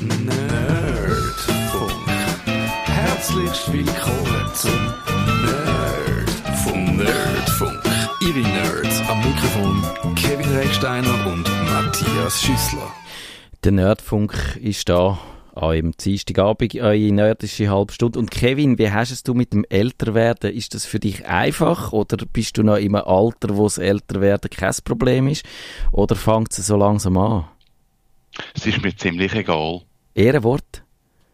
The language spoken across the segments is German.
Nerdfunk. Herzlich willkommen zum Nerdfunk. Nerdfunk. Ihre Nerds am Mikrofon Kevin Recksteiner und Matthias Schüssler. Der Nerdfunk ist da an einem Dienstagabend, eure nerdische halbe Stunde. Und Kevin, wie hast es du mit dem Älterwerden? Ist das für dich einfach oder bist du noch im Alter, wo das Älterwerden kein Problem ist? Oder fängt es so langsam an? Es ist mir ziemlich egal, Ehrenwort?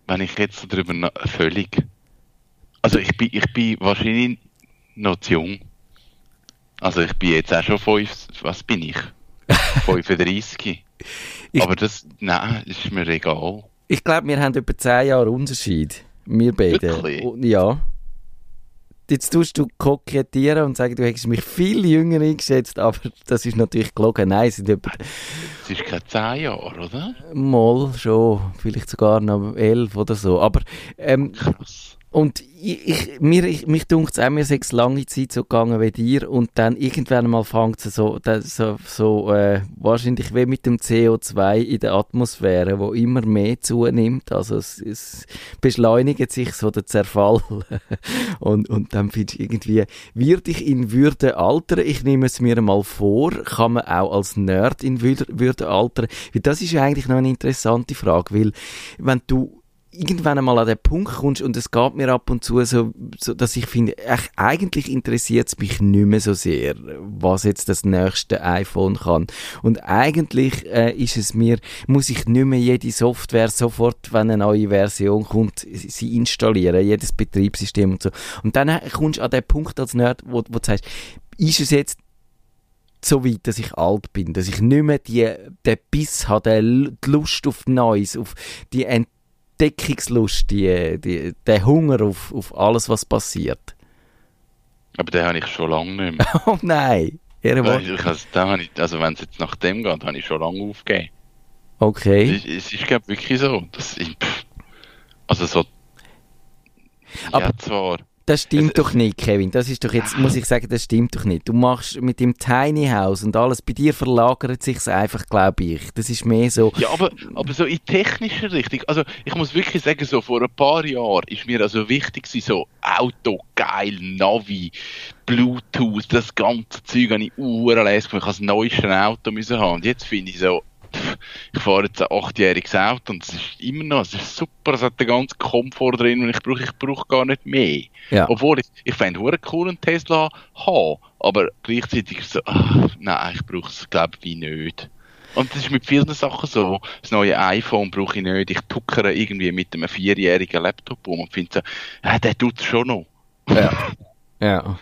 wenn ich jetzt darüber na- völlig. Also ich bin, ich bin wahrscheinlich noch zu jung. Also ich bin jetzt auch schon fünf, was bin ich? 35. Ich- Aber das, nein, ist mir egal. Ich glaube, wir haben etwa 10 Jahre Unterschied. Wir beide. Wirklich? Und- Ja. Jetzt tust du kokettieren und sagen, du hättest mich viel jünger eingeschätzt, aber das ist natürlich gelogen. Nein, es sind etwa Es ist keine 10 Jahre, oder? mal schon, vielleicht sogar noch elf oder so. Aber ähm, Krass. Und ich, ich, mir, ich, mich dunkt es auch, mir ist lange Zeit so gegangen wie dir und dann irgendwann mal fängt es so, so, so äh, wahrscheinlich wie mit dem CO2 in der Atmosphäre, wo immer mehr zunimmt, also es, es beschleunigt sich so der Zerfall und, und dann findest du irgendwie, wird ich in Würde altern? Ich nehme es mir mal vor, kann man auch als Nerd in Würde, Würde altern? Das ist eigentlich noch eine interessante Frage, weil wenn du irgendwann einmal an den Punkt kommst und es geht mir ab und zu so, so dass ich finde, eigentlich interessiert es mich nicht mehr so sehr, was jetzt das nächste iPhone kann. Und eigentlich äh, ist es mir, muss ich nicht mehr jede Software sofort, wenn eine neue Version kommt, sie installieren, jedes Betriebssystem und so. Und dann äh, kommst du an den Punkt als Nerd, wo, wo du sagst, ist es jetzt so weit, dass ich alt bin, dass ich nicht mehr die, den Biss habe, die Lust auf Neues, auf die Entdeckungslust, die, die, den Hunger auf, auf alles, was passiert. Aber den habe ich schon lange nicht mehr. Oh nein! Ich, also, ich, also wenn es jetzt nach dem geht, habe ich schon lange aufgegeben. Okay. Es, es ist glaube wirklich so. Dass ich, also so. Aber- ja, zwar. Das stimmt Es- doch nicht, Kevin. Das ist doch jetzt, muss ich sagen, das stimmt doch nicht. Du machst mit dem Tiny House und alles, bei dir verlagert sich's einfach, glaube ich. Das ist mehr so, Ja, aber, aber so in technischer Richtung. Also, ich muss wirklich sagen, so vor ein paar Jahren ist mir also wichtig so Auto, geil, Navi, Bluetooth, das ganze Zeug habe ich urlässig gefunden. Ich habe das neueste Auto müssen haben. Und jetzt finde ich so, ich fahre jetzt ein achtjähriges Auto und es ist immer noch, es ist super, es hat den ganzen Komfort drin und ich brauche, ich brauche gar nicht mehr. ja. Obwohl ich, ich fände hure cool einen Tesla haben, aber gleichzeitig so, ah, nein, ich brauche es glaube ich nicht. Und das ist mit vielen Sachen so. Das neue iPhone brauche ich nicht. Ich tuckere irgendwie mit einem vierjährigen Laptop um und finde so, ja, der tut es schon noch. Ja. ja.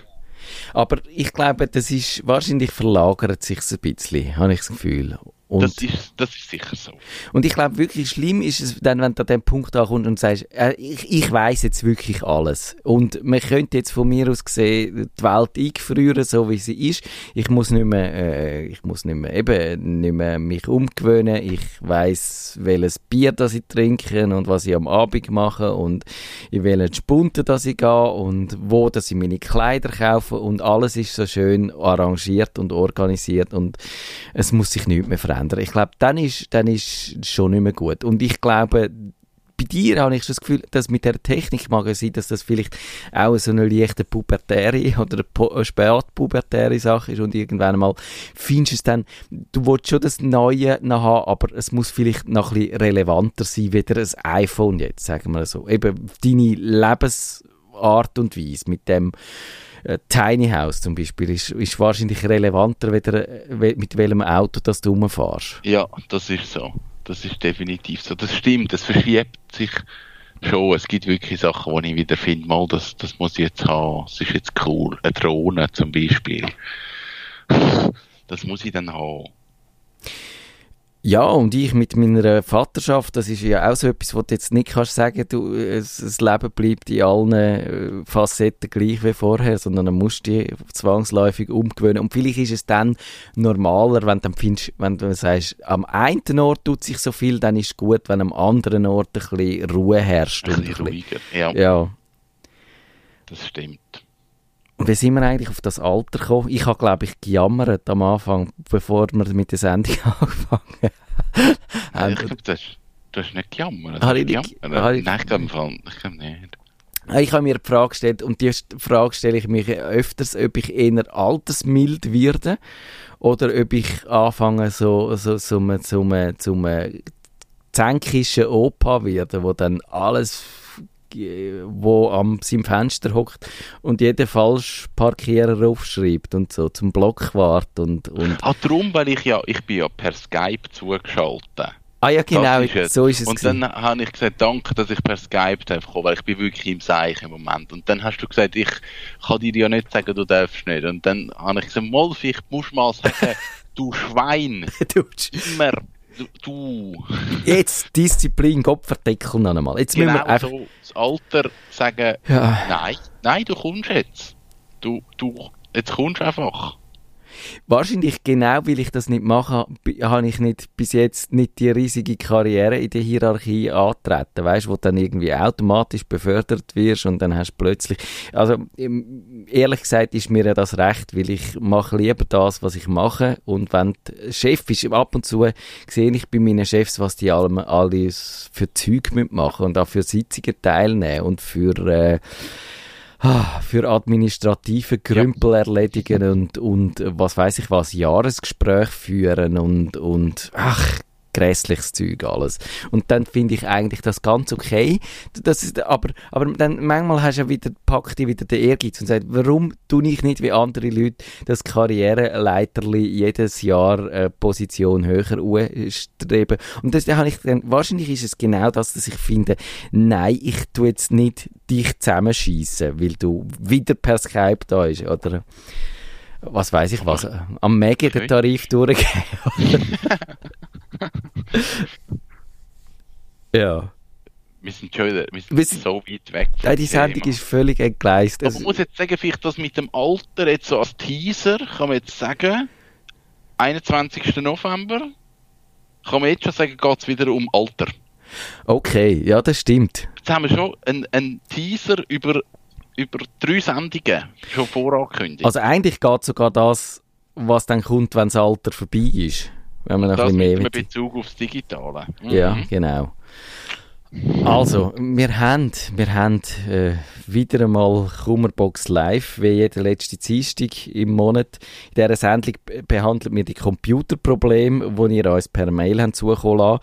Aber ich glaube, das ist, wahrscheinlich verlagert sich ein bisschen, habe ich das Gefühl. Und, Das ist, das ist sicher so. und ich glaube, wirklich schlimm ist es dann, wenn du an den Punkt ankommst und sagst, äh, ich, ich weiß jetzt wirklich alles. Und man könnte jetzt von mir aus gesehen die Welt eingefrieren, so wie sie ist. Ich muss nicht mehr, äh, ich muss nicht mehr, eben, nicht mehr mich umgewöhnen. Ich weiß, welches Bier das ich trinke und was ich am Abend mache und in welchen Spunten das ich gehe und wo dass ich meine Kleider kaufe und alles ist so schön arrangiert und organisiert und es muss sich nichts mehr verändern. Ich glaube, dann ist, dann ist schon nicht mehr gut. Und ich glaube, bei dir habe ich das Gefühl, dass mit der Technik mag es sein, dass das vielleicht auch so eine leichte pubertäre oder eine spätpubertäre Sache ist und irgendwann mal findest du es dann, du willst schon das Neue noch haben, aber es muss vielleicht noch ein bisschen relevanter sein, wie ein iPhone jetzt, sagen wir so. Eben deine Lebensart und Weise mit dem Tiny House zum Beispiel ist, ist wahrscheinlich relevanter, weder, äh, mit welchem Auto das du rumfährst. Ja, das ist so. Das ist definitiv so. Das stimmt, das verschiebt sich schon. Es gibt wirklich Sachen, wo ich wieder finde, mal, das, das muss ich jetzt haben. Das ist jetzt cool. Eine Drohne zum Beispiel. Das muss ich dann haben. Ja, und ich mit meiner Vaterschaft, das ist ja auch so etwas, was du jetzt nicht kannst sagen, du, es, das Leben bleibt in allen äh, Facetten gleich wie vorher, sondern dann musst du dich zwangsläufig umgewöhnen. Und vielleicht ist es dann normaler, wenn du dann findest, wenn du sagst, am einen Ort tut sich so viel, dann ist es gut, wenn am anderen Ort ein bisschen Ruhe herrscht. Ein und bisschen ein bisschen- ruhiger. Ja, Ja. das stimmt. Wie sind wir eigentlich auf das Alter gekommen? Ich habe, glaube ich, gejammert am Anfang, bevor wir mit der Sendung angefangen haben. ich glaube, das, Du hast nicht gejammert. Habe ich nicht- gejammert? ich- Nein, ich glaube Fall- ich glaube nicht. Ich habe mir die Frage gestellt, und die Frage stelle ich mir öfters, ob ich eher altersmild werde oder ob ich anfange, so, so, so, so, so, so, so zänkischen Opa werde, wo dann alles äh, wo am seinem Fenster hockt und jeden Falschparkierer aufschreibt und so zum Blockwart und, und Ah, darum, weil ich ja, ich bin ja per Skype zugeschaltet. ah ja genau, ist so ist es Und gewesen. dann habe ich gesagt, danke, dass ich per Skype darf kommen, weil ich bin wirklich im Seich im Moment. Und dann hast du gesagt, ich kann dir ja nicht sagen, du darfst nicht. Und dann habe ich gesagt, vielleicht musst du mal sagen, du Schwein, Du- immer, du. Jetzt Disziplin, Kopfverdeckel noch einmal. Jetzt müssen Genau wir einfach, so, das Alter sagen, ja. nein, nein, du kommst jetzt. Du, du, jetzt kommst einfach. Wahrscheinlich genau, weil ich das nicht mache, habe ich nicht, bis jetzt nicht die riesige Karriere in der Hierarchie antreten, weißt, wo dann irgendwie automatisch befördert wirst und dann hast du plötzlich, also ehrlich gesagt ist mir ja das recht, weil ich mache lieber das, was ich mache. Und wenn Chef ist, ab und zu sehe ich bei meinen Chefs, was die alle, alles für Zeug machen und auch für Sitzungen teilnehmen und für äh, für administrative Grümpel erledigen und, und was weiß ich was, Jahresgespräch führen und, und ach, grässliches Zeug alles. Und dann finde ich eigentlich das ganz okay. Das ist, aber, aber dann manchmal hast du ja wieder, packt dich wieder der Ehrgeiz und sagt, warum tue ich nicht wie andere Leute das Karriereleiterli jedes Jahr äh, Position höher streben? Und das, da habe ich dann, wahrscheinlich ist es genau das, dass ich finde, nein, ich tue jetzt nicht dich zusammenschießen, weil du wieder per Skype da bist, oder was weiß ich was, am Mega den. Tarif durchgehen. ja. Wir sind schon wieder, wir sind Wir sind- so weit weg. vom die Sendung Thema. ist völlig entgleist. Aber man muss jetzt sagen, vielleicht das mit dem Alter, jetzt so als Teaser, kann man jetzt sagen, 21. November, kann man jetzt schon sagen, geht es wieder um Alter. okay, ja, das stimmt. Jetzt haben wir schon einen, einen Teaser über, über drei Sendungen schon vorangekündigt. Also eigentlich geht sogar das, was dann kommt, wenn das Alter vorbei ist. Wenn man noch das ein bisschen mit mehr will. Bezug aufs Digitale. Mhm. Ja, genau. Also, wir haben, wir haben äh, wieder einmal Kummerbox live, wie jeden letzten Dienstag im Monat. In dieser Sendung be- behandeln wir die Computerprobleme, die ihr uns per Mail habt zukommen lassen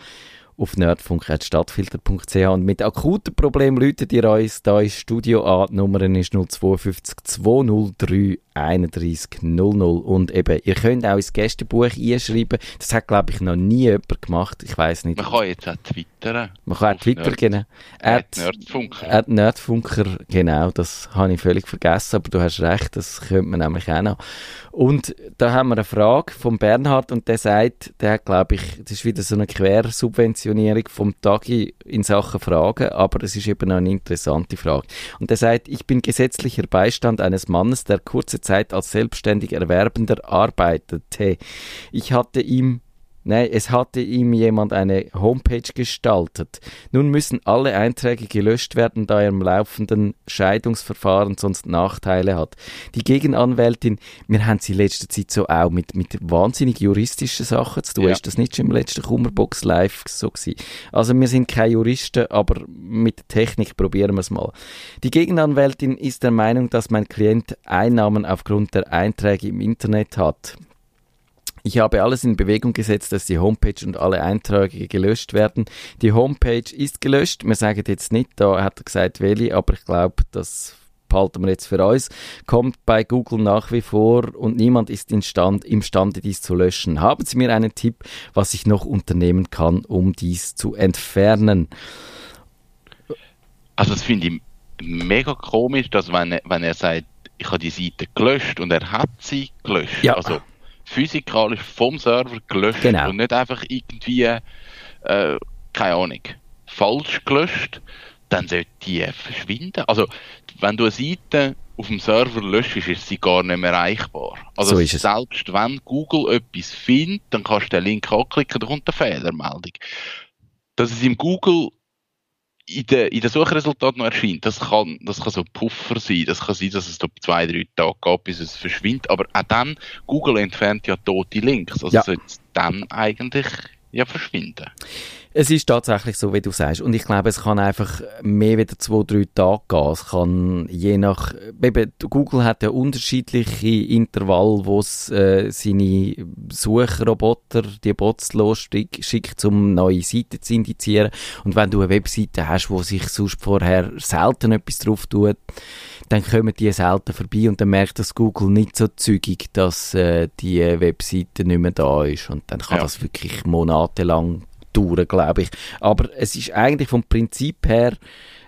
auf nerdfunk.stadtfilter.ch und mit akuten Problemen läutet ihr uns da ins Studio an. Die Nummer ist 052 203 31 00 und eben, ihr könnt auch ins Gästebuch einschreiben. Das hat, glaube ich, noch nie jemand gemacht. Ich weiß nicht. Man kann jetzt auch twittern. Man kann auch Auf Twitter, Nerd- genau. At Nerdfunker. at Nerdfunker, genau, das habe ich völlig vergessen, aber du hast recht, das könnte man nämlich auch noch. Und da haben wir eine Frage von Bernhard und der sagt, der hat, glaube ich, das ist wieder so eine Quersubventionierung vom Tagi in Sachen Fragen, aber es ist eben noch eine interessante Frage. Und der sagt, ich bin gesetzlicher Beistand eines Mannes, der kurze Zeit als selbstständig Erwerbender arbeitete. Ich hatte ihm Nein, es hatte ihm jemand eine Homepage gestaltet. Nun müssen alle Einträge gelöscht werden, da er im laufenden Scheidungsverfahren sonst Nachteile hat. Die Gegenanwältin, wir haben sie in letzter Zeit so auch mit, mit wahnsinnig juristischen Sachen zu tun. Ja. Ist das nicht schon im letzten Kummerbox live so gewesen? Also wir sind keine Juristen, aber mit Technik probieren wir es mal. Die Gegenanwältin ist der Meinung, dass mein Klient Einnahmen aufgrund der Einträge im Internet hat. Ich habe alles in Bewegung gesetzt, dass die Homepage und alle Einträge gelöscht werden. Die Homepage ist gelöscht. Wir sagen jetzt nicht, da hat er gesagt, welche, aber ich glaube, das behalten wir jetzt für uns. Kommt bei Google nach wie vor und niemand ist in Stand, imstande, dies zu löschen. Haben Sie mir einen Tipp, was ich noch unternehmen kann, um dies zu entfernen? Also das finde ich mega komisch, dass wenn er, wenn er sagt, ich habe die Seite gelöscht und er hat sie gelöscht. Ja. Also physikalisch vom Server gelöscht Genau. und nicht einfach irgendwie, äh, keine Ahnung, falsch gelöscht, dann sollte die verschwinden. Also wenn du eine Seite auf dem Server löschst, ist sie gar nicht mehr erreichbar. Also So selbst wenn Google etwas findet, dann kannst du den Link anklicken, da kommt eine Fehlermeldung. Dass es im Google in den, in den Suchresultaten noch erscheint, das kann, das kann so ein Puffer sein. Das kann sein, dass es da zwei, drei Tage geht, bis es verschwindet. Aber auch dann, Google entfernt ja tote Links. Also Ja. sollte es dann eigentlich ja verschwinden. Es ist tatsächlich so, wie du sagst. Und ich glaube, es kann einfach mehr wieder zwei, drei Tage gehen. Es kann je nach, eben, Google hat ja unterschiedliche Intervalle, wo es äh, seine Suchroboter, die Bots losschickt, um neue Seiten zu indizieren. Und wenn du eine Webseite hast, wo sich sonst vorher selten etwas drauf tut, dann kommen die selten vorbei und dann merkt das Google nicht so zügig, dass äh, die Webseite nicht mehr da ist. Und dann kann ja. das wirklich monatelang dauern, glaube ich. Aber es ist eigentlich vom Prinzip her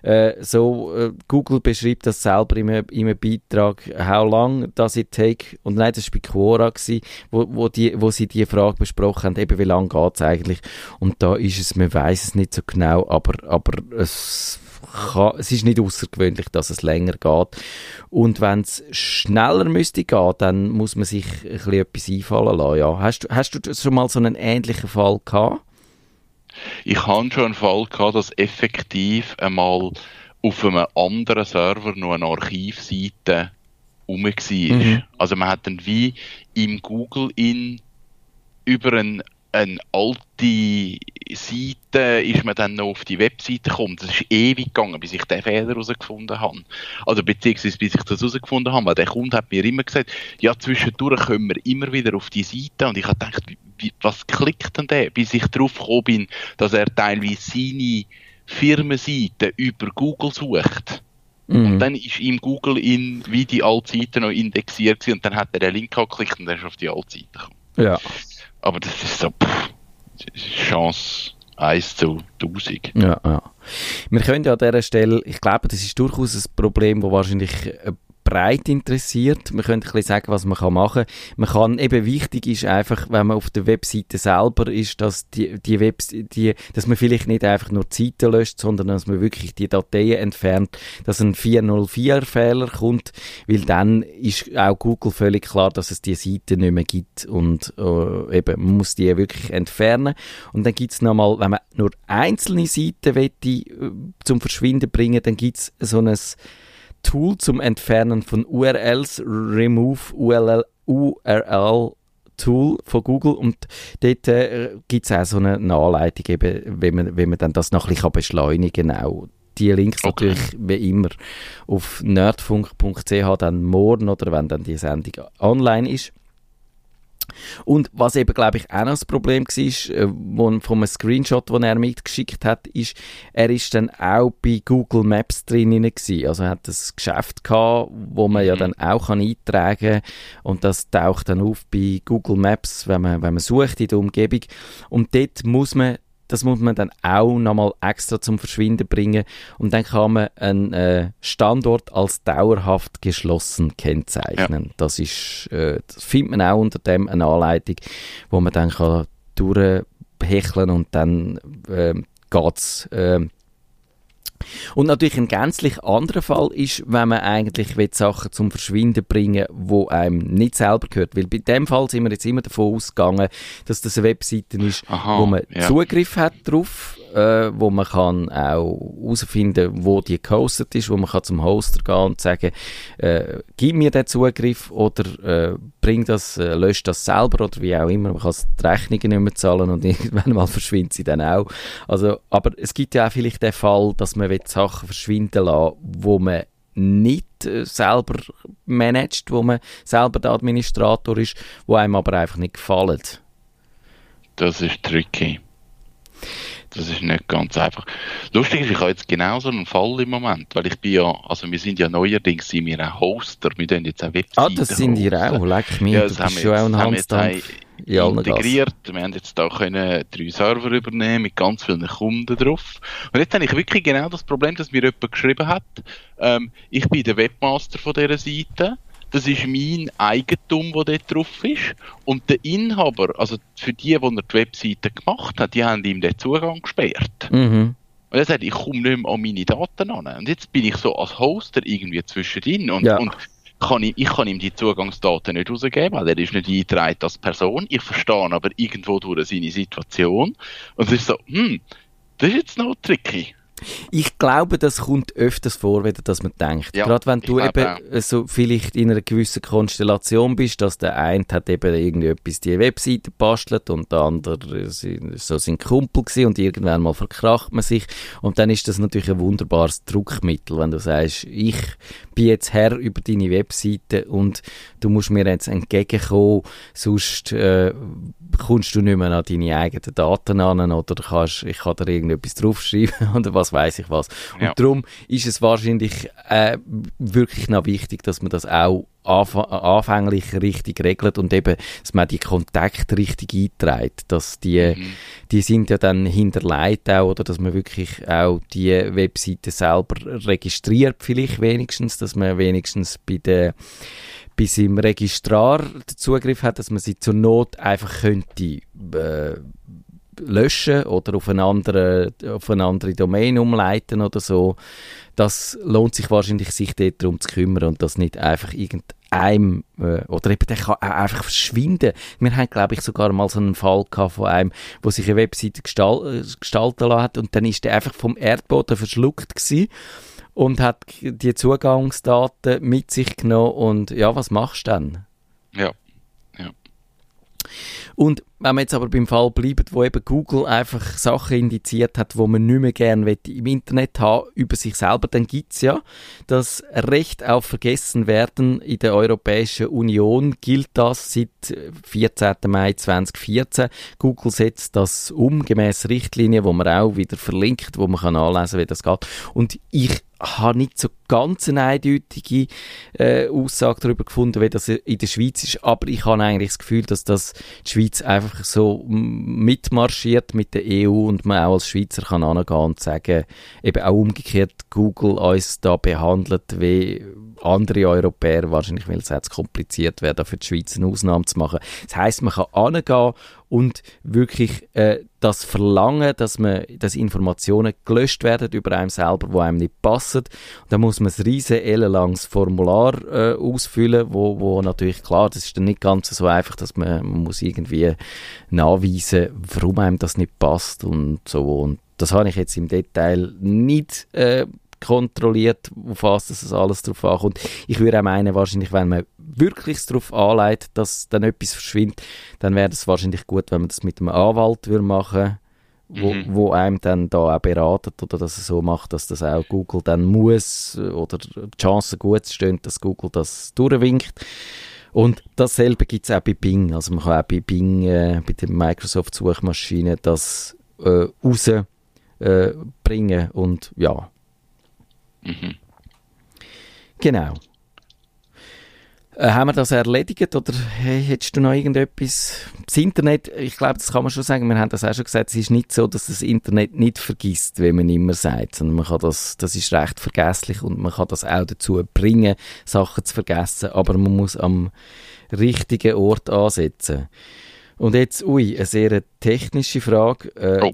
äh, so, äh, Google beschreibt das selber in einem, in einem Beitrag, how long does it take, und nein, das war bei Quora, gewesen, wo, wo, die, wo sie die Frage besprochen haben, eben wie lange geht es eigentlich, und da ist es, man weiß es nicht so genau, aber, aber es kann, es ist nicht außergewöhnlich, dass es länger geht. Und wenn es schneller müsste gehen, dann muss man sich ein bisschen etwas einfallen lassen. Ja. Hast, hast du schon mal so einen ähnlichen Fall gehabt? Ich habe schon einen Fall gehabt, dass effektiv einmal auf einem anderen Server noch eine Archivseite rum war. Mhm. Also man hat dann wie im Google in über einen eine alte Seite ist man dann noch auf die Webseite gekommen. Das ist ewig gegangen, bis ich den Fehler herausgefunden habe. Also beziehungsweise bis ich das herausgefunden habe, weil der Kunde hat mir immer gesagt, ja, zwischendurch kommen wir immer wieder auf die Seite und ich habe gedacht, was klickt denn der? Bis ich drauf gekommen bin, dass er teilweise seine Firmenseite über Google sucht. Mhm. Und dann ist ihm Google in, wie die alte Seite noch indexiert und dann hat er den Link angeklickt und dann ist auf die alte Seite gekommen. Ja. Aber das ist so, pff, Chance 1 zu 1000. Ja, ja. Wir können ja an dieser Stelle, ich glaube, das ist durchaus ein Problem, das wahrscheinlich breit interessiert. Man könnte ein bisschen sagen, was man machen kann. Man kann, eben wichtig ist einfach, wenn man auf der Webseite selber ist, dass die, die Webs, die, dass man vielleicht nicht einfach nur die Seite löscht, sondern dass man wirklich die Dateien entfernt, dass ein 404-Fehler kommt, weil dann ist auch Google völlig klar, dass es die Seite nicht mehr gibt und äh, eben, man muss die wirklich entfernen. Und dann gibt es nochmal, wenn man nur einzelne Seiten will, äh, zum Verschwinden bringen, dann gibt es so ein Tool zum Entfernen von URLs, Remove URL, URL Tool von Google und dort äh, gibt es auch so eine, Anleitung, eben, wie, man, wie man dann das noch ein bisschen beschleunigen kann. Auch die Links okay. natürlich wie immer auf nerdfunk.ch dann morgen oder wenn dann die Sendung online ist. Und was eben, glaube ich, auch noch das Problem war, äh, von einem Screenshot, den er mitgeschickt hat, ist, er ist dann auch bei Google Maps drin gewesen. Also er hat das Geschäft gehabt, wo man ja mhm. dann auch kann eintragen kann und das taucht dann auf bei Google Maps, wenn man, wenn man sucht in der Umgebung. Und dort muss man das muss man dann auch nochmal extra zum Verschwinden bringen und dann kann man einen äh, Standort als dauerhaft geschlossen kennzeichnen. Ja. Das ist, äh, das findet man auch unter dem eine Anleitung, wo man dann kann durchhecheln und dann äh, geht's äh, und natürlich ein gänzlich anderer Fall ist, wenn man eigentlich will, Sachen zum Verschwinden bringen wo einem nicht selber gehört. Weil bei dem Fall sind wir jetzt immer davon ausgegangen, dass das eine Webseite ist, Aha, wo man ja. Zugriff hat drauf äh, wo man kann auch herausfinden, wo die gehostet ist, wo man kann zum Hoster gehen und sagen, äh, gib mir den Zugriff oder äh, bring das, äh, lösch das selber oder wie auch immer. Man kann die Rechnungen nicht mehr zahlen und irgendwann mal verschwindet sie dann auch. Also, aber es gibt ja auch vielleicht den Fall, dass man Sachen verschwinden lassen wo man nicht äh, selber managt, wo man selber der Administrator ist, wo einem aber einfach nicht gefallen. Das ist tricky. Das ist nicht ganz einfach. Lustig ist, ich habe jetzt genau so einen Fall im Moment, weil ich bin ja, also wir sind ja neuerdings sind wir ein Hoster, wir tun jetzt eine Webseite Ah, das sind ihr auch, leck mich, ja, das du bist schon auch ein integriert. Wir haben jetzt da können drei Server übernehmen mit ganz vielen Kunden drauf. Und jetzt habe ich wirklich genau das Problem, dass mir jemand geschrieben hat, ähm, ich bin der Webmaster von dieser Seite, das ist mein Eigentum, das dort drauf ist. Und der Inhaber, also für die, die er die Webseite gemacht hat, die haben ihm den Zugang gesperrt. Mhm. Und er sagt, ich komme nicht mehr an meine Daten an. Und jetzt bin ich so als Hoster irgendwie zwischendrin und, ja. und kann ich, ich kann ihm die Zugangsdaten nicht rausgeben, weil er ist nicht eingetragen als Person. Ich verstehe aber irgendwo durch seine Situation. Und es ist so, hm, das ist jetzt noch tricky. Ich glaube, das kommt öfters vor, wenn dass man denkt. Ja, Gerade wenn du eben auch. so vielleicht in einer gewissen Konstellation bist, dass der eine hat eben irgendwie etwas die Webseite bastelt und der andere so sein Kumpel gewesen und irgendwann mal verkracht man sich und dann ist das natürlich ein wunderbares Druckmittel, wenn du sagst, ich bin jetzt Herr über deine Webseite und du musst mir jetzt entgegenkommen, sonst äh, kommst du nicht mehr an deine eigenen Daten an oder kannst, ich kann da irgendetwas draufschreiben oder was weiß ich was. Ja. Und darum ist es wahrscheinlich äh, wirklich noch wichtig, dass man das auch anf anfänglich richtig regelt und eben, dass man die Kontakte richtig einträgt, dass die, mhm. die sind ja dann hinterlegt auch, oder dass man wirklich auch die Webseite selber registriert vielleicht wenigstens, dass man wenigstens bei der bei seinem Registrar den Zugriff hat, dass man sie zur Not einfach könnte äh, löschen oder auf eine, andere, auf eine andere Domain umleiten oder so. Das lohnt sich wahrscheinlich, sich dort darum zu kümmern und das nicht einfach irgendeinem, äh, oder eben der kann auch einfach verschwinden. Wir haben, glaube ich, sogar mal so einen Fall gehabt von einem, wo sich eine Webseite gestal gestalten lassen hat und dann ist der einfach vom Erdboden verschluckt gewesen und hat die Zugangsdaten mit sich genommen und ja, was machst du dann? Ja, ja. Und wenn wir jetzt aber beim Fall bleiben, wo eben Google einfach Sachen indiziert hat, wo man nicht mehr gerne im Internet haben über sich selber, dann gibt es ja das Recht auf Vergessenwerden in der Europäischen Union. Gilt das seit 14. Mai 2014. Google setzt das um, gemäß Richtlinien, wo man auch wieder verlinkt, wo man kann anlesen, wie das geht. Und ich habe nicht so ganz eine eindeutige äh, Aussage darüber gefunden, wie das in der Schweiz ist, aber ich habe eigentlich das Gefühl, dass das die Schweiz einfach so mitmarschiert mit der EU und man auch als Schweizer kann angehen und sagen, eben auch umgekehrt Google uns da behandelt wie andere Europäer, wahrscheinlich weil es jetzt kompliziert wäre, für die Schweiz eine Ausnahme zu machen. Das heißt, man kann angehen und wirklich äh, das Verlangen, dass man, dass Informationen gelöscht werden über einem selber, wo einem nicht passen. Da muss man ein riesen ellenlanges Formular äh, ausfüllen, wo, wo natürlich klar, das ist dann nicht ganz so einfach, dass man, man muss irgendwie nachweisen, warum einem das nicht passt und so und das habe ich jetzt im Detail nicht äh, kontrolliert, auf was das alles drauf ankommt. Ich würde auch meinen, wahrscheinlich, wenn man wirklich darauf anleitet, dass dann etwas verschwindet, dann wäre es wahrscheinlich gut, wenn man das mit einem Anwalt würde machen wo, mhm. wo einem dann da auch beratet oder dass er so macht, dass das auch Google dann muss oder die Chancen gut stehen, dass Google das durchwinkt. Und dasselbe gibt es auch bei Bing. Also man kann auch bei Bing, äh, bei der Microsoft-Suchmaschine das äh, rausbringen äh, und ja, Mhm. Genau. Äh, haben wir das erledigt oder hey, hättest du noch irgendetwas? Das Internet, ich glaube, das kann man schon sagen, wir haben das auch schon gesagt, es ist nicht so, dass das Internet nicht vergisst, wie man immer sagt, sondern man kann das, das ist recht vergesslich und man kann das auch dazu bringen, Sachen zu vergessen, aber man muss am richtigen Ort ansetzen. Und jetzt, ui, eine sehr technische Frage. Äh, oh.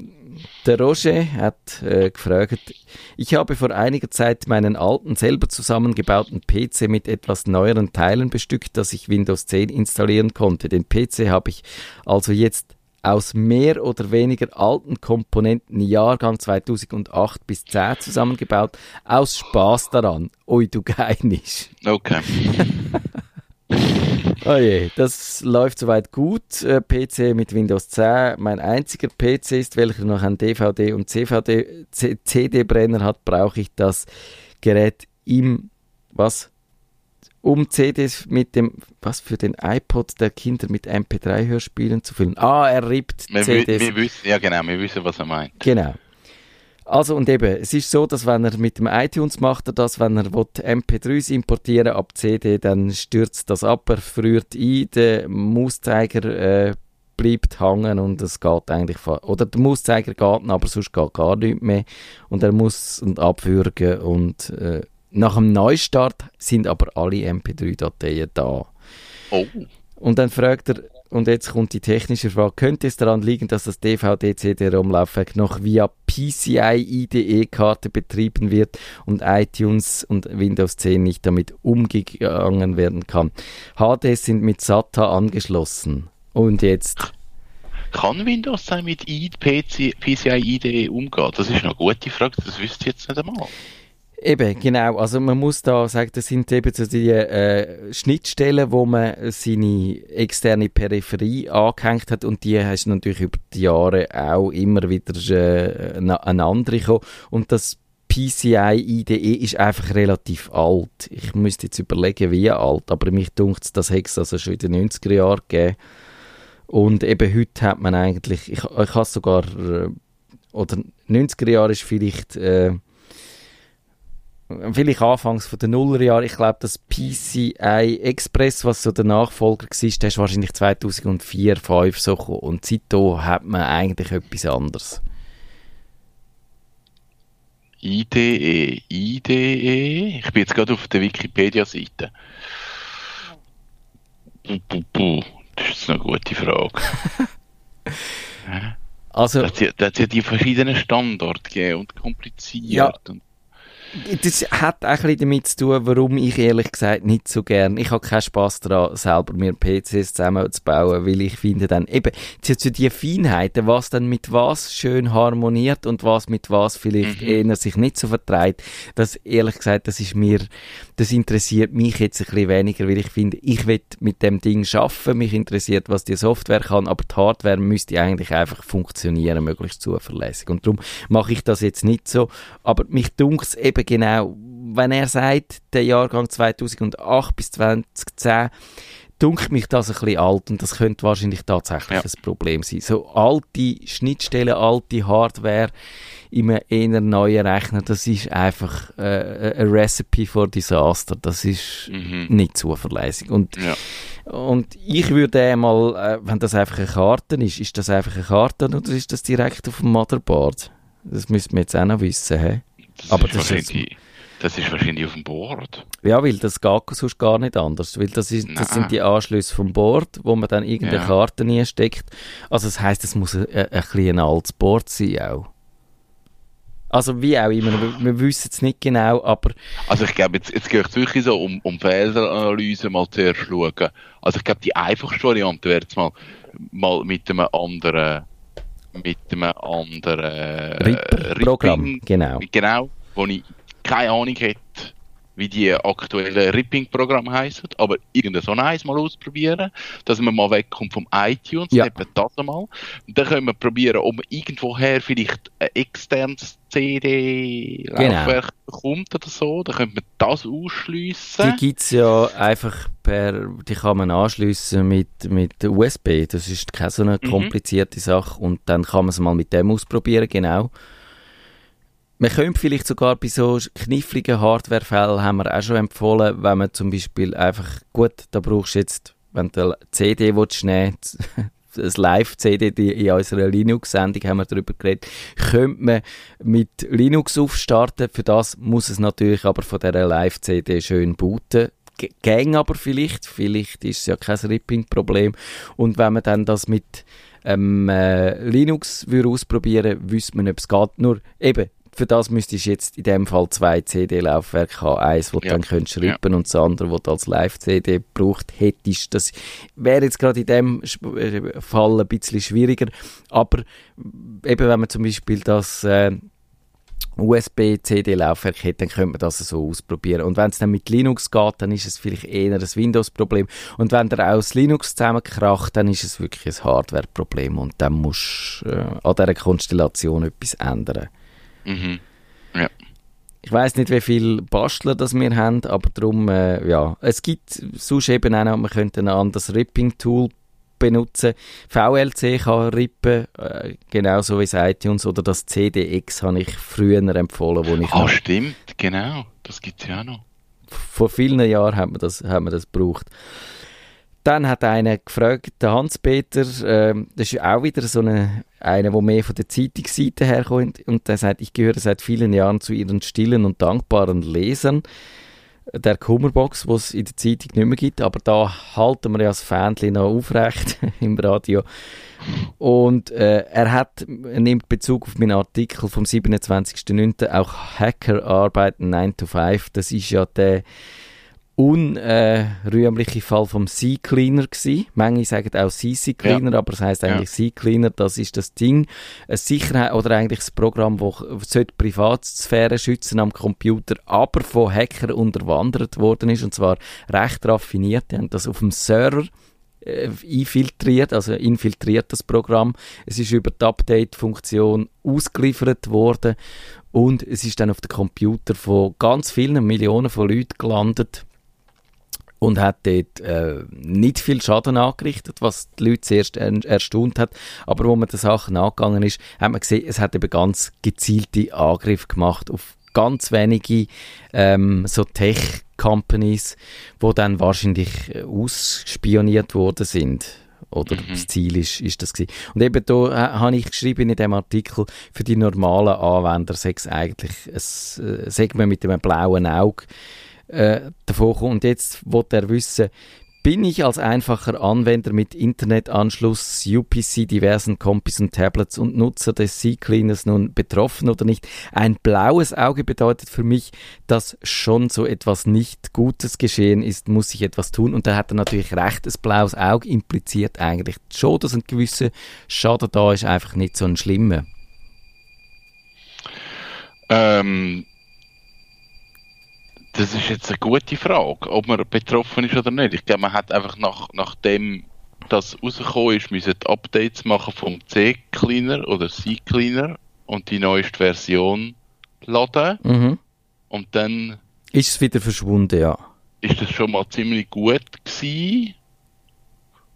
Der Roger hat äh, gefragt, ich habe vor einiger Zeit meinen alten, selber zusammengebauten PC mit etwas neueren Teilen bestückt, dass ich Windows 10 installieren konnte. Den PC habe ich also jetzt aus mehr oder weniger alten Komponenten Jahrgang 2008 bis 10 zusammengebaut, aus Spaß daran. Ui, du Geinisch. Okay. Oh je, das läuft soweit gut. Äh, PC mit Windows 10. Mein einziger PC ist, welcher noch ein DVD und CD-Brenner hat, brauche ich das Gerät im, was? Um CDs mit dem, was für den iPod der Kinder mit MP3-Hörspielen zu füllen. Ah, er rippt wir, CDs. Wir wissen, ja genau, wir wissen, was er meint. Genau. Also und eben, es ist so, dass wenn er mit dem iTunes macht er das, wenn er MP3s importieren ab CD, dann stürzt das ab, er friert ein, der Mauszeiger äh, bleibt hängen und es geht eigentlich, oder der Mauszeiger geht, aber sonst geht gar nichts mehr und er muss und abwürgen und äh, nach dem Neustart sind aber alle MP3-Dateien da. Oh. Und dann fragt er, und jetzt kommt die technische Frage, könnte es daran liegen, dass das DVD-CD-ROM-Laufwerk noch via PCI-IDE-Karte betrieben wird und iTunes und Windows 10 nicht damit umgegangen werden kann? HDs sind mit SATA angeschlossen. Und jetzt? Kann Windows 10 mit PC, PCI IDE umgehen? Das ist eine gute Frage, das wüsste ich jetzt nicht einmal. Eben, genau. Also man muss da sagen, das sind eben so die äh, Schnittstellen, wo man seine externe Peripherie angehängt hat und die hast du natürlich über die Jahre auch immer wieder äh, eine andere gekommen. Und das PCI IDE ist einfach relativ alt. Ich müsste jetzt überlegen, wie alt, aber mich dunkt das hätte es also schon in den 90er Jahren gegeben. Und eben heute hat man eigentlich, ich, ich habe sogar, äh, oder 90er Jahre ist vielleicht... Äh, vielleicht anfangs von den Nullerjahren, ich glaube, das PCI Express, was so der Nachfolger war, der ist wahrscheinlich 2004, 2005 so gekommen. Und seitdem hat man eigentlich etwas anderes. IDE, IDE, ich bin jetzt gerade auf der Wikipedia-Seite. Das ist eine gute Frage. also, da hat ja die verschiedenen Standorte gegeben und kompliziert. Ja, und das hat auch ein damit zu tun, warum ich ehrlich gesagt nicht so gern, ich habe keinen Spass daran, selber mir PCs zusammenzubauen, weil ich finde dann eben, zu die Feinheiten, was dann mit was schön harmoniert und was mit was vielleicht mhm. eher sich nicht so vertreibt, das ehrlich gesagt, das ist mir, das interessiert mich jetzt ein bisschen weniger, weil ich finde, ich will mit dem Ding schaffen, mich interessiert, was die Software kann, aber die Hardware müsste eigentlich einfach funktionieren, möglichst zuverlässig und darum mache ich das jetzt nicht so, aber mich dunkt eben eben genau, wenn er sagt, der Jahrgang 2008 bis 2010, dunkelt mich das ein bisschen alt und das könnte wahrscheinlich tatsächlich ja. ein Problem sein. So alte Schnittstellen, alte Hardware in einem eher neuen Rechner, das ist einfach äh, ein Recipe for Disaster. Das ist mhm. nicht zuverlässig. Und, ja. und ich würde mal, äh, wenn das einfach eine Karte ist, ist das einfach eine Karte oder ist das direkt auf dem Motherboard? Das müsste man jetzt auch noch wissen. He? Das aber ist das, ist das ist wahrscheinlich auf dem Board. Ja, weil das geht sonst gar nicht anders. Weil das, ist, das sind die Anschlüsse vom Board, wo man dann irgendeine ja. Karte nie steckt. Also das heisst, es muss ein, ein, ein, ein altes Board sein auch. Also wie auch immer, wir, wir wissen es nicht genau, aber... Also ich glaube, jetzt, jetzt geht es wirklich so um, um Fehleranalyse mal zuerst schauen. Also ich glaube, die einfachste Variante wäre jetzt mal, mal mit einem anderen mit einem anderen Ripping-Programm, genau. Genau, wo ich keine Ahnung hätte, wie die aktuellen Ripping-Programme heißen, aber irgendein so eins mal ausprobieren, dass man mal wegkommt vom iTunes, ja. eben das einmal. Und dann können wir probieren, ob man irgendwoher vielleicht ein externes CD-Laufwerk genau. bekommt oder so, dann könnte man das ausschliessen. Die gibt es ja einfach per, die kann man anschliessen mit, mit USB, das ist keine so eine mhm. komplizierte Sache und dann kann man es mal mit dem ausprobieren, genau. Man könnte vielleicht sogar bei so kniffligen Hardwarefällen, haben wir auch schon empfohlen, wenn man zum Beispiel einfach, gut, da brauchst du jetzt, wenn du eine CD willst, nehmen das Live-CD in unserer Linux-Sendung haben wir darüber geredet, könnte man mit Linux aufstarten. Für das muss es natürlich aber von dieser Live-CD schön booten. Gäng aber vielleicht, vielleicht ist es ja kein Ripping-Problem. Und wenn man dann das mit ähm, äh, Linux ausprobieren würde, wüsste man, ob es geht. Nur eben, für das müsstest du jetzt in dem Fall zwei CD-Laufwerke haben. Eins, das ja. du dann könntest schreiben ja. und das andere, das du als Live-CD braucht hättest. Das wäre jetzt gerade in dem äh, Fall ein bisschen schwieriger. Aber eben, wenn man zum Beispiel das äh, USB-CD-Laufwerk hat, dann könnte man das so ausprobieren. Und wenn es dann mit Linux geht, dann ist es vielleicht eher ein Windows-Problem. Und wenn der aus Linux zusammenkracht, dann ist es wirklich ein Hardware-Problem. Und dann musst du äh, an dieser Konstellation etwas ändern. Mhm. Ja. Ich weiß nicht, wie viele Bastler das wir haben, aber darum, äh, ja. Es gibt sonst eben auch noch, man könnte ein anderes Ripping-Tool benutzen. VLC kann rippen, äh, genauso wie das iTunes oder das CDX habe ich früher empfohlen. Wo ich ah, stimmt, genau. Das gibt es ja auch noch. Vor vielen Jahren hat man das, hat man das gebraucht. Dann hat einer gefragt, der Hans-Peter, äh, das ist auch wieder so eine, einer, der mehr von der Zeitungsseite herkommt, und der sagt, ich gehöre seit vielen Jahren zu ihren stillen und dankbaren Lesern der Kummerbox, die es in der Zeitung nicht mehr gibt, aber da halten wir ja das Fähnchen noch aufrecht im Radio. Und äh, er hat, er nimmt Bezug auf meinen Artikel vom 27.09. auch Hacker arbeiten 9 to 5. Das ist ja der unrühmliche Fall vom Sea Cleaner gewesen. Manche sagen auch CC Cleaner, ja. aber es heißt eigentlich ja. Sea Cleaner. Das ist das Ding, eine Sicherheit oder eigentlich das Programm, das die Privatsphäre schützen am Computer, aber von Hackern unterwandert worden ist und zwar recht raffiniert. Die haben das auf dem Server äh, infiltriert, also infiltriert das Programm. Es ist über die Update-Funktion ausgeliefert worden und es ist dann auf den Computer von ganz vielen Millionen von Leuten gelandet und hat dort äh, nicht viel Schaden angerichtet, was die Leute zuerst er erstaunt hat. Aber wo man der Sache nachgegangen ist, hat man gesehen, es hat eben ganz gezielte Angriffe gemacht auf ganz wenige ähm, so Tech-Companies, wo dann wahrscheinlich äh, ausspioniert worden sind. Oder mhm. das Ziel ist, ist das gewesen. Und eben da äh, habe ich geschrieben in dem Artikel, für die normalen Anwender sei es eigentlich, es, äh, wir mit einem blauen Auge, äh, davor kommt. Und jetzt wollte er wissen, bin ich als einfacher Anwender mit Internetanschluss, UPC, diversen Compis und Tablets und Nutzer des C-Cleaners nun betroffen oder nicht? Ein blaues Auge bedeutet für mich, dass schon so etwas nicht Gutes geschehen ist, muss ich etwas tun. Und da hat er natürlich recht, ein blaues Auge impliziert eigentlich schon, dass ein gewisser Schaden da ist, einfach nicht so ein schlimmer. Ähm, das ist jetzt eine gute Frage, ob man betroffen ist oder nicht. Ich glaube, man hat einfach nach, nachdem das rausgekommen ist, müssen Updates machen vom C-Cleaner oder C-Cleaner und die neueste Version laden. Mhm. Und dann ist es wieder verschwunden, ja. Ist das schon mal ziemlich gut gewesen.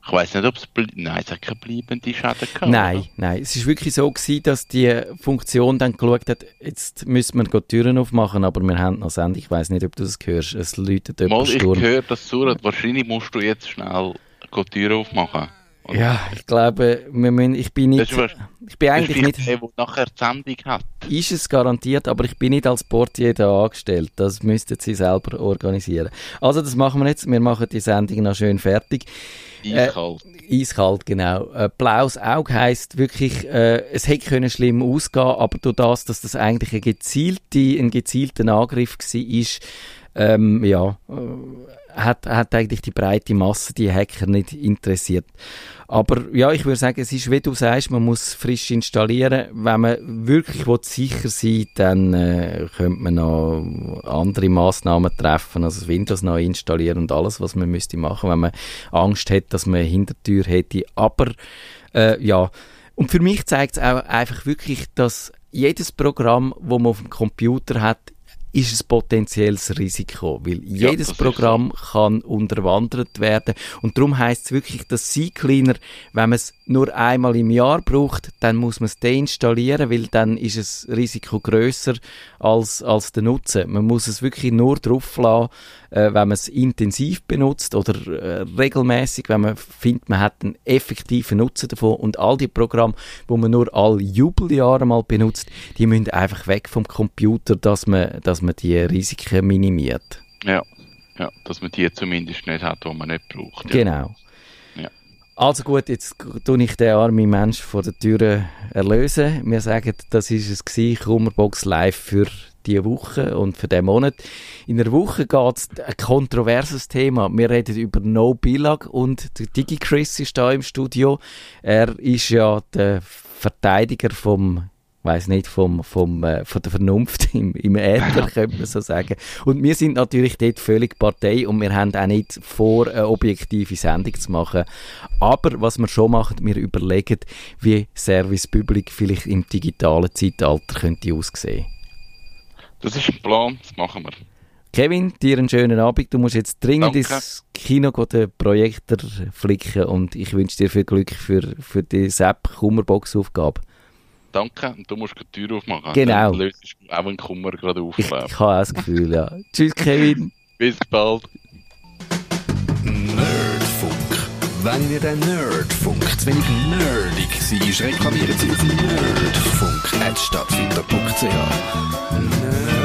Ich weiß nicht, ob es nein, es hat keine bleibende Schäden gehabt. Nein, oder? nein. Es ist wirklich so gewesen, dass die Funktion dann geschaut hat, jetzt müssen wir die Türen aufmachen, aber wir haben noch Send. Ich weiß nicht, ob du das hörst. Es läutet Mal, ich höre das surrt. Wahrscheinlich musst du jetzt schnell die Türen aufmachen. Oder? Ja, ich glaube, wir müssen, ich bin nicht, ist, ich bin eigentlich nicht, der, der nachher die Sendung hat. Ist es garantiert, aber ich bin nicht als Portier da angestellt. Das müssten sie selber organisieren. Also das machen wir jetzt. Wir machen die Sendung noch schön fertig. Eiskalt. Äh, eiskalt, genau. Äh, blaues Auge heisst wirklich, äh, es hätte können schlimm ausgehen, aber durch das, dass das eigentlich ein, gezielte, ein gezielter Angriff war, ähm, ja, äh, hat, hat eigentlich die breite Masse, die Hacker nicht interessiert. Aber ja, ich würde sagen, es ist, wie du sagst, man muss frisch installieren. Wenn man wirklich sicher sein dann äh, könnte man noch andere Maßnahmen treffen, also Windows neu installieren und alles, was man müsste machen, wenn man Angst hat, dass man eine Hintertür hätte. Aber äh, ja, und für mich zeigt es auch einfach wirklich, dass jedes Programm, das man auf dem Computer hat, ist ein potenzielles Risiko, weil ja, jedes Programm so. kann unterwandert werden und darum heißt es wirklich, dass C-Cleaner, wenn man es nur einmal im Jahr braucht, dann muss man es deinstallieren, weil dann ist das Risiko größer als, als der Nutzen. Man muss es wirklich nur drauf lassen, äh, wenn man es intensiv benutzt oder äh, regelmäßig, wenn man findet, man hat einen effektiven Nutzen davon und all die Programme, wo man nur alle Jubeljahre mal benutzt, die müssen einfach weg vom Computer, dass man, dass man die Risiken minimiert. Ja, ja, dass man die zumindest nicht hat, die man nicht braucht. Ja. Genau. Also gut, jetzt tue ich den armen Mensch vor der Tür erlösen. Wir sagen, das ist es gewesen, Kummerbox live für diese Woche und für den Monat. In der Woche geht es ein kontroverses Thema. Wir reden über No Billag und der DigiChris ist da im Studio. Er ist ja der Verteidiger vom weiß nicht, vom, vom, äh, von der Vernunft im, im Äther, könnte man so sagen. Und wir sind natürlich dort völlig Partei und wir haben auch nicht vor, eine objektive Sendung zu machen. Aber was wir schon machen, wir überlegen, wie Service Public vielleicht im digitalen Zeitalter könnte aussehen. Das ist ein Plan, das machen wir. Kevin, dir einen schönen Abend. Du musst jetzt dringend Danke. ins Kino den Projektor flicken und ich wünsche dir viel Glück für, für die Sepp-Kummerbox-Aufgabe danke, und du musst die Tür aufmachen. Genau. Dann löst auch einen Kummer gerade auf. Ich, ich habe auch das Gefühl, ja. Tschüss, Kevin. Bis bald. Wenn ihr den Nerdfunk zu wenig nerdig seid, reklamiert sie auf nerdfunk.stattfinder.ch. Nerd